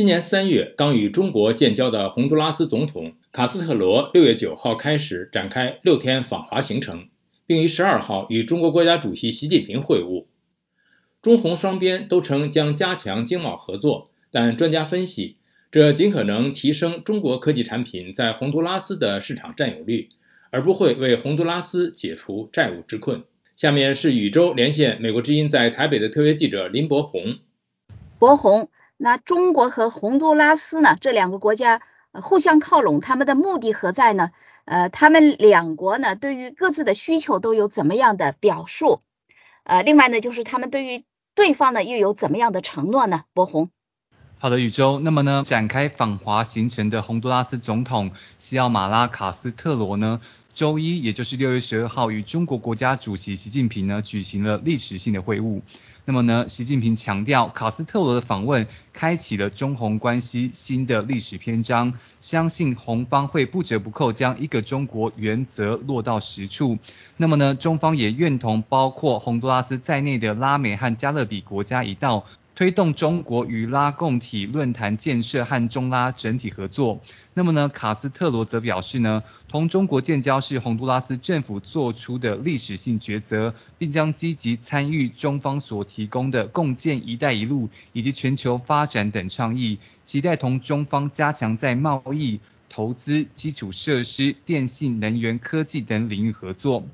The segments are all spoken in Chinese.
今年三月刚与中国建交的洪都拉斯总统卡斯特罗，六月九号开始展开六天访华行程，并于十二号与中国国家主席习近平会晤。中洪双边都称将加强经贸合作，但专家分析，这尽可能提升中国科技产品在洪都拉斯的市场占有率，而不会为洪都拉斯解除债务之困。下面是宇宙连线美国之音在台北的特约记者林博宏。博宏，那中国和洪都拉斯呢？这两个国家互相靠拢，他们的目的何在呢？呃，他们两国呢，对于各自的需求都有怎么样的表述？呃，另外呢，就是他们对于对方呢又有怎么样的承诺呢？博红，好的，宇宙。那么呢，展开访华行程的洪都拉斯总统西奥马拉卡斯特罗呢，周一也就是六月十二号与中国国家主席习近平呢举行了历史性的会晤。那么呢，习近平强调，卡斯特罗的访问开启了中洪关系新的历史篇章，相信洪方会不折不扣将一个中国原则落到实处。那么呢，中方也愿同包括洪都拉斯在内的拉美和加勒比国家一道。推动中国与拉共体论坛建设和中拉整体合作。那么呢，卡斯特罗则表示呢，同中国建交是洪都拉斯政府做出的历史性抉择，并将积极参与中方所提供的共建“一带一路”以及全球发展等倡议，期待同中方加强在贸易、投资、基础设施、电信、能源科技等领域合作。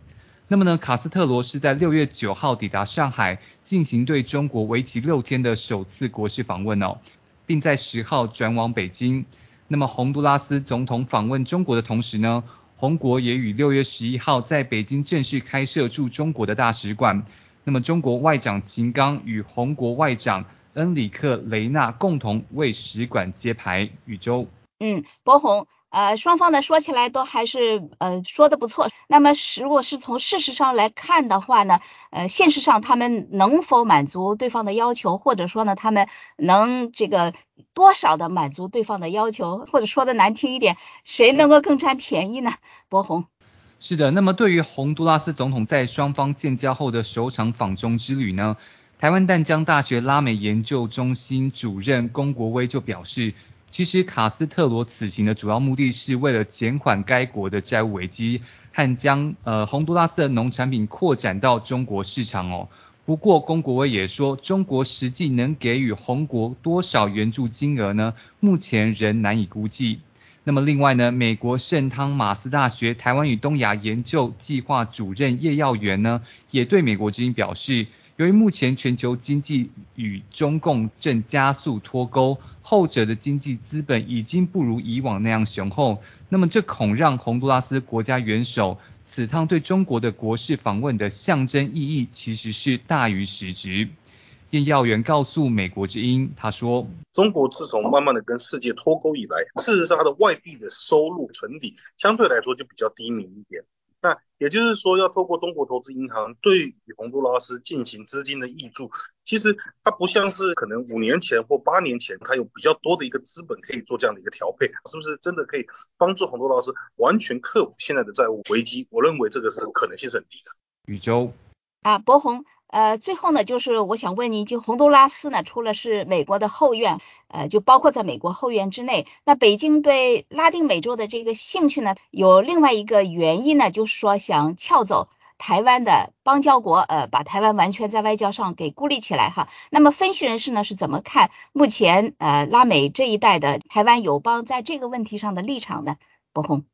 那么呢，卡斯特罗是在六月九号抵达上海，进行对中国为期六天的首次国事访问哦，并在十号转往北京。那么洪都拉斯总统访问中国的同时呢，洪国也于六月十一号在北京正式开设驻中国的大使馆。那么中国外长秦刚与洪国外长恩里克雷纳共同为使馆揭牌。宇宙，嗯，博宏。呃，双方呢说起来都还是呃说的不错。那么如果是从事实上来看的话呢，呃，现实上他们能否满足对方的要求，或者说呢，他们能这个多少的满足对方的要求，或者说的难听一点，谁能够更占便宜呢？博宏。是的，那么对于洪都拉斯总统在双方建交后的首场访中之旅呢，台湾淡江大学拉美研究中心主任龚国威就表示。其实卡斯特罗此行的主要目的是为了减缓该国的债务危机和将呃洪都拉斯的农产品扩展到中国市场哦。不过龚国威也说，中国实际能给予洪国多少援助金额呢？目前仍难以估计。那么另外呢，美国圣汤马斯大学台湾与东亚研究计划主任叶耀元呢，也对美国之音表示。由于目前全球经济与中共正加速脱钩，后者的经济资本已经不如以往那样雄厚，那么这恐让洪都拉斯国家元首此趟对中国的国事访问的象征意义其实是大于实质。叶耀元告诉美国之音，他说：中国自从慢慢的跟世界脱钩以来，事实上它的外币的收入存底相对来说就比较低迷一点。那也就是说，要透过中国投资银行对于洪都拉斯进行资金的挹注，其实它不像是可能五年前或八年前，它有比较多的一个资本可以做这样的一个调配，是不是真的可以帮助洪都拉斯完全克服现在的债务危机？我认为这个是可能性是很低的。宇宙啊，博宏。呃，最后呢，就是我想问您，就洪都拉斯呢，除了是美国的后院，呃，就包括在美国后院之内，那北京对拉丁美洲的这个兴趣呢，有另外一个原因呢，就是说想撬走台湾的邦交国，呃，把台湾完全在外交上给孤立起来哈。那么分析人士呢是怎么看目前呃拉美这一带的台湾友邦在这个问题上的立场呢？博鸿。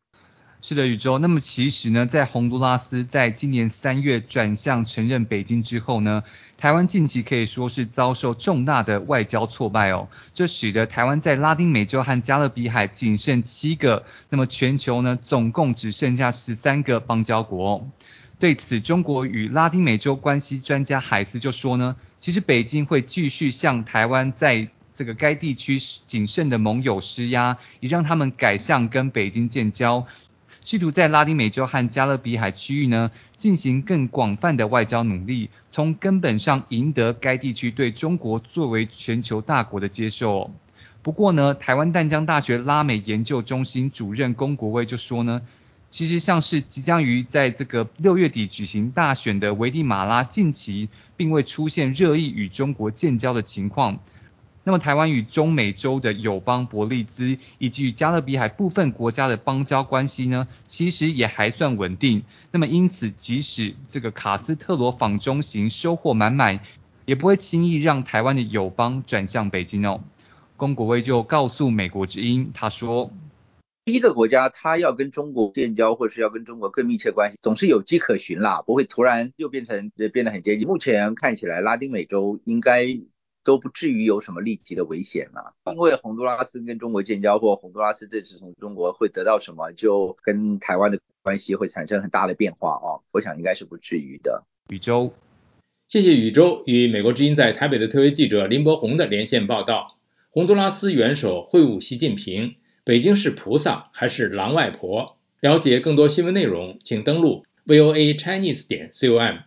是的，宇宙。那么其实呢，在洪都拉斯在今年三月转向承认北京之后呢，台湾近期可以说是遭受重大的外交挫败哦。这使得台湾在拉丁美洲和加勒比海仅剩七个，那么全球呢总共只剩下十三个邦交国。对此，中国与拉丁美洲关系专家海斯就说呢，其实北京会继续向台湾在这个该地区仅剩的盟友施压，以让他们改向跟北京建交。试图在拉丁美洲和加勒比海区域呢进行更广泛的外交努力，从根本上赢得该地区对中国作为全球大国的接受。不过呢，台湾淡江大学拉美研究中心主任龚国威就说呢，其实像是即将于在这个六月底举行大选的危地马拉，近期并未出现热议与中国建交的情况。那么台湾与中美洲的友邦伯利兹以及与加勒比海部分国家的邦交关系呢，其实也还算稳定。那么因此，即使这个卡斯特罗访中行收获满满，也不会轻易让台湾的友邦转向北京哦。龚国威就告诉美国之音，他说。一个国家，它要跟中国建交，或是要跟中国更密切关系，总是有迹可循啦，不会突然又变成变得很接近。目前看起来，拉丁美洲应该都不至于有什么立即的危险了。因为洪都拉斯跟中国建交，或洪都拉斯这次从中国会得到什么，就跟台湾的关系会产生很大的变化哦。我想应该是不至于的。宇宙，谢谢宇宙与美国之音在台北的特约记者林伯宏的连线报道。洪都拉斯元首会晤习近平。北京是菩萨还是狼外婆？了解更多新闻内容，请登录 voa chinese 点 com。